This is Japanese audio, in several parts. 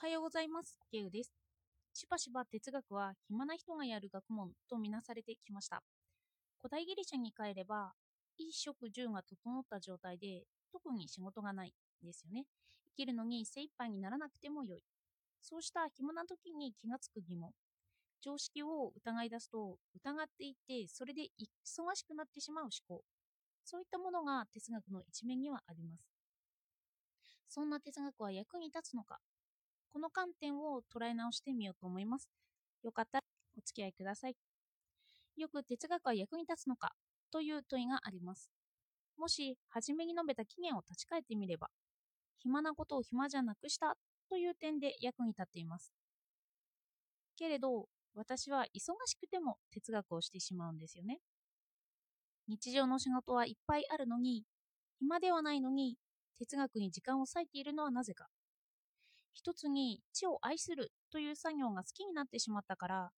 おはようございます。ケウです。しばしば哲学は暇な人がやる学問とみなされてきました。古代ギリシャに帰れば、衣食住が整った状態で特に仕事がないですよね。生きるのに精一杯にならなくてもよい。そうした暇な時に気がつく疑問。常識を疑い出すと疑っていってそれで忙しくなってしまう思考。そういったものが哲学の一面にはあります。そんな哲学は役に立つのかこの観点を捉え直してみようと思います。よかったらお付き合いください。よく哲学は役に立つのかという問いがあります。もし、初めに述べた起源を立ち返ってみれば、暇なことを暇じゃなくしたという点で役に立っています。けれど、私は忙しくても哲学をしてしまうんですよね。日常の仕事はいっぱいあるのに、暇ではないのに、哲学に時間を割いているのはなぜか。一つに知を愛するという作業が好きになってしまったから、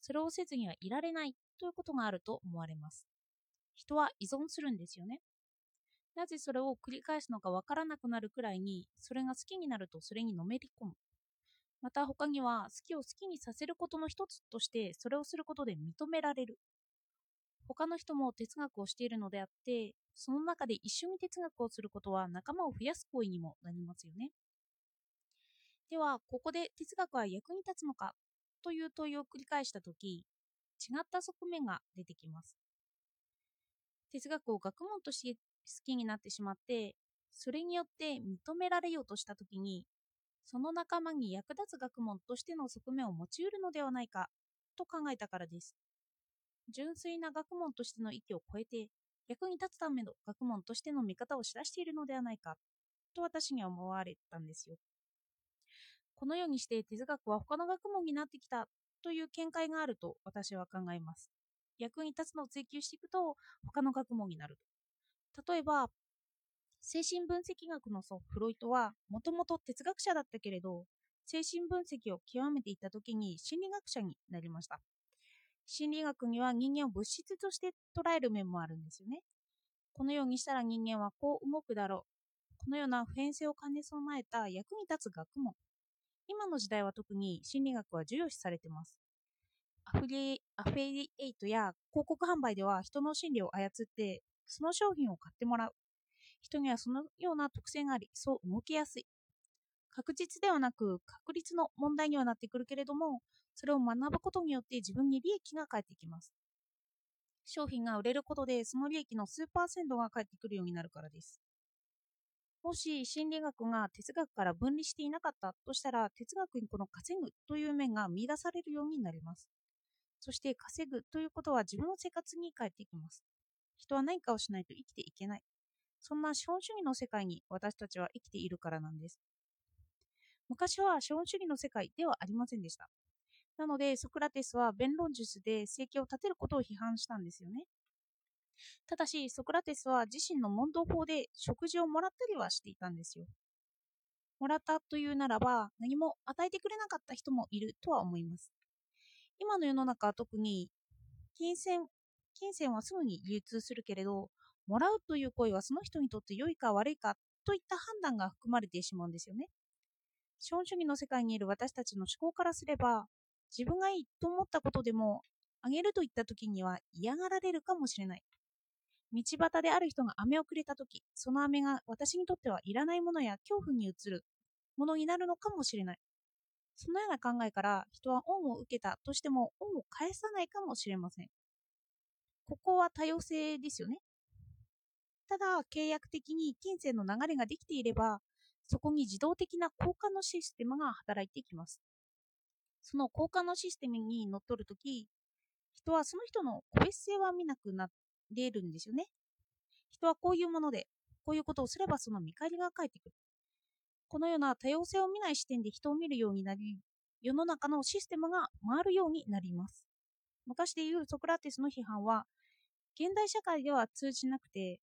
それをせずにはいられないということがあると思われます。人は依存するんですよね。なぜそれを繰り返すのかわからなくなるくらいに、それが好きになるとそれにのめり込む。また他には好きを好きにさせることの一つとしてそれをすることで認められる。他の人も哲学をしているのであって、その中で一緒に哲学をすることは仲間を増やす行為にもなりますよね。では、ここで哲学は役に立つのか？という問いを繰り返したとき、違った側面が出てきます。哲学を学問として好きになってしまって、それによって認められようとしたときに、その仲間に役立つ学問としての側面を持ち得るのではないかと考えたからです。純粋な学問としての域を超えて、役に立つための学問としての見方をしだしているのではないかと私には思われたんですよ。このようにして哲学は他の学問になってきたという見解があると私は考えます。役に立つのを追求していくと他の学問になると。例えば、精神分析学の祖フロイトはもともと哲学者だったけれど、精神分析を極めていった時に心理学者になりました。心理学には人間を物質として捉える面もあるんですよね。このようにしたら人間はこう動くだろう。このような普遍性を兼ね備えた役に立つ学問。今の時代は特に心理学は重要視されています。アフリアフェリエイトや広告販売では人の心理を操ってその商品を買ってもらう。人にはそのような特性があり、そう動きやすい。確実ではなく確率の問題にはなってくるけれども、それを学ぶことによって自分に利益が返ってきます。商品が売れることでその利益の数パーセントが返ってくるようになるからです。もし心理学が哲学から分離していなかったとしたら、哲学にこの稼ぐという面が見出されるようになります。そして稼ぐということは自分の生活に返っていきます。人は何かをしないと生きていけない。そんな資本主義の世界に私たちは生きているからなんです。昔は資本主義の世界ではありませんでした。なので、ソクラテスは弁論術で生計を立てることを批判したんですよね。ただし、ソクラテスは自身の問答法で食事をもらったりはしていたんですよ。もらったというならば、何も与えてくれなかった人もいるとは思います。今の世の中は特に、金銭、金銭はすぐに流通するけれど、もらうという行為はその人にとって良いか悪いかといった判断が含まれてしまうんですよね。資本主義の世界にいる私たちの思考からすれば、自分がいいと思ったことでも、あげるといった時には嫌がられるかもしれない。道端である人が飴をくれた時、その飴が私にとってはいらないものや恐怖に移るものになるのかもしれない。そのような考えから人は恩を受けたとしても恩を返さないかもしれません。ここは多様性ですよね。ただ、契約的に金銭の流れができていれば、そこに自動的な交換のシステムが働いてきます。その交換のシステムにのっとるとき、人はその人の個別性は見なくなっれるんですよね。人はこういうもので、こういうことをすればその見返りが返ってくる。このような多様性を見ない視点で人を見るようになり、世の中のシステムが回るようになります。昔でいうソクラテスの批判は、現代社会では通じなくて、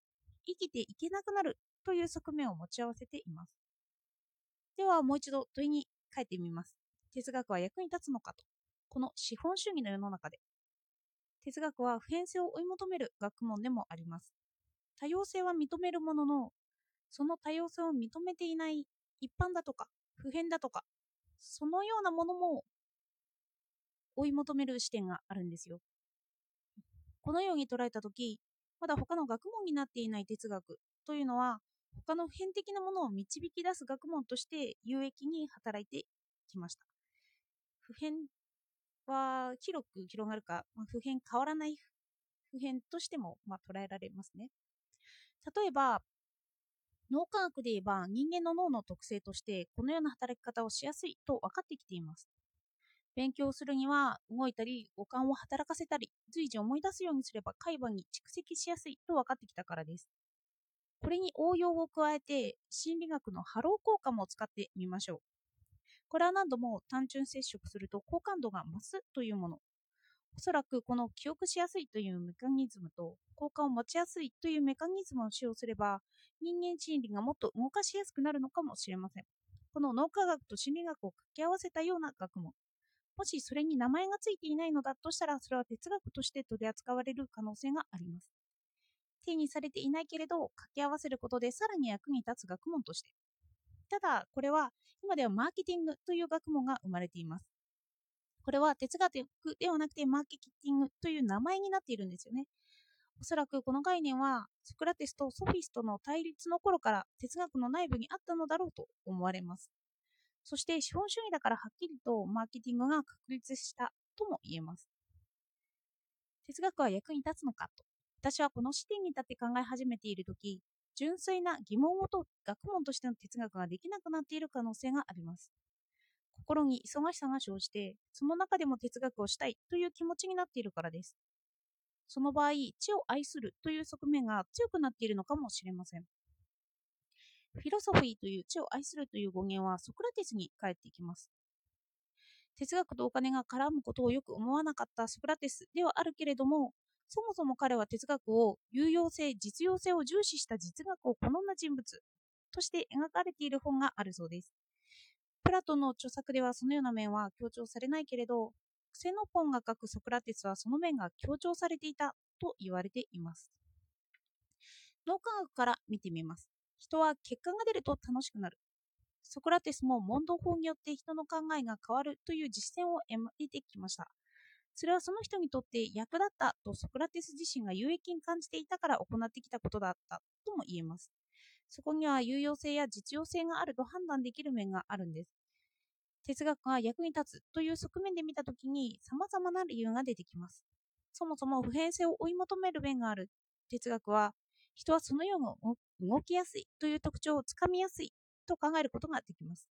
生きていけなくなるという側面を持ち合わせています。ではもう一度問いに書いてみます。哲学は役に立つのかと。この資本主義の世の中で。哲学は普遍性を追い求める学問でもあります。多様性は認めるものの、その多様性を認めていない一般だとか普遍だとかそのようなものも追い求める視点があるんですよ。このように捉えたとき、まだ他の学問になっていない哲学というのは、他の普遍的なものを導き出す学問として有益に働いてきました。普遍は広く広がるか、まあ、普遍変わらない不変としても、まあ、捉えられますね。例えば、脳科学で言えば人間の脳の特性としてこのような働き方をしやすいと分かってきています。勉強するには動いたり五感を働かせたり随時思い出すようにすれば海馬に蓄積しやすいと分かってきたからです。これに応用を加えて心理学のハロー効果も使ってみましょう。これは何度も単純接触すると好感度が増すというもの。おそらくこの記憶しやすいというメカニズムと好感を持ちやすいというメカニズムを使用すれば人間心理がもっと動かしやすくなるのかもしれません。この脳科学と心理学を掛け合わせたような学問。もしそれに名前がついていないのだとしたら、それは哲学として取り扱われる可能性があります。定にされていないけれど、掛け合わせることでさらに役に立つ学問として。ただ、これは今ではマーケティングという学問が生まれています。これは哲学ではなくてマーケティングという名前になっているんですよね。おそらくこの概念はソクラテスとソフィストの対立の頃から哲学の内部にあったのだろうと思われます。そして資本主義だからはっきりとマーケティングが確立したとも言えます。哲学は役に立つのかと。私はこの視点に立って考え始めているとき、純粋な疑問をと学問としての哲学ができなくなっている可能性があります。心に忙しさが生じて、その中でも哲学をしたいという気持ちになっているからです。その場合、知を愛するという側面が強くなっているのかもしれません。フィロソフィーという知を愛するという語源はソクラテスに返っていきます。哲学とお金が絡むことをよく思わなかったソクラテスではあるけれども、そもそも彼は哲学を有用性、実用性を重視した実学を好んだ人物として描かれている本があるそうです。プラトンの著作ではそのような面は強調されないけれど、クセノポンが書くソクラテスはその面が強調されていたと言われています。脳科学から見てみます。人は結果が出ると楽しくなる。ソクラテスも問答法によって人の考えが変わるという実践を得てきました。それはその人にとって役立ったとソクラテス自身が有益に感じていたから行ってきたことだったとも言えます。そこには有用性や実用性があると判断できる面があるんです。哲学が役に立つという側面で見たときに様々な理由が出てきます。そもそも普遍性を追い求める面がある哲学は人はそのように動きやすいという特徴をつかみやすいと考えることができます。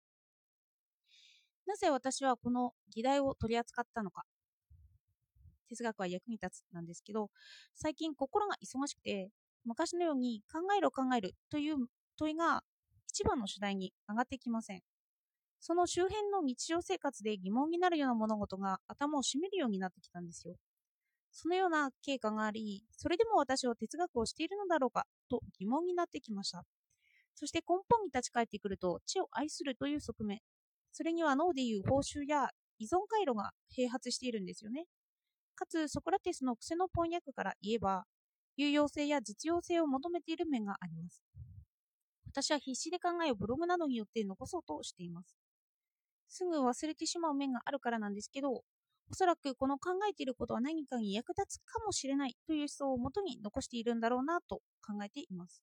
なぜ私はこの議題を取り扱ったのか。哲学は役に立つなんですけど、最近心が忙しくて、昔のように考えろ考えるという問いが一番の主題に上がってきません。その周辺の日常生活で疑問になるような物事が頭を占めるようになってきたんですよ。そのような経過があり、それでも私は哲学をしているのだろうかと疑問になってきました。そして根本に立ち返ってくると、知を愛するという側面、それには脳でいう報酬や依存回路が併発しているんですよね。かつ、ソクラテスの癖の翻訳から言えば、有用性や実用性を求めている面があります。私は必死で考えをブログなどによって残そうとしています。すぐ忘れてしまう面があるからなんですけど、おそらくこの考えていることは何かに役立つかもしれないという思想をもとに残しているんだろうなと考えています。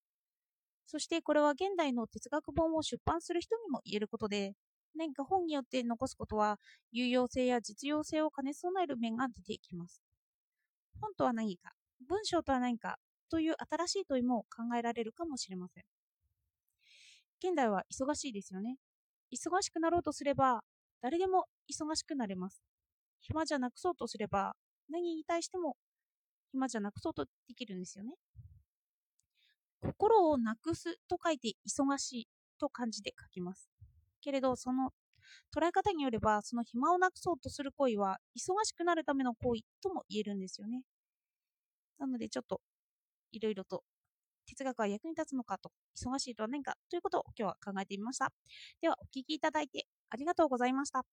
そしてこれは現代の哲学本を出版する人にも言えることで、何か本によって残すことは有用性や実用性を兼ね備える面が出てきます。本とは何か、文章とは何かという新しい問いも考えられるかもしれません。現代は忙しいですよね。忙しくなろうとすれば誰でも忙しくなれます。暇じゃなくそうとすれば、何に対しても暇じゃなくそうとできるんですよね。心をなくすと書いて忙しいと漢字で書きます。けれど、その捉え方によれば、その暇をなくそうとする行為は、忙しくなるための行為とも言えるんですよね。なので、ちょっと、いろいろと、哲学は役に立つのかと、忙しいとは何かということを今日は考えてみました。では、お聴きいただいてありがとうございました。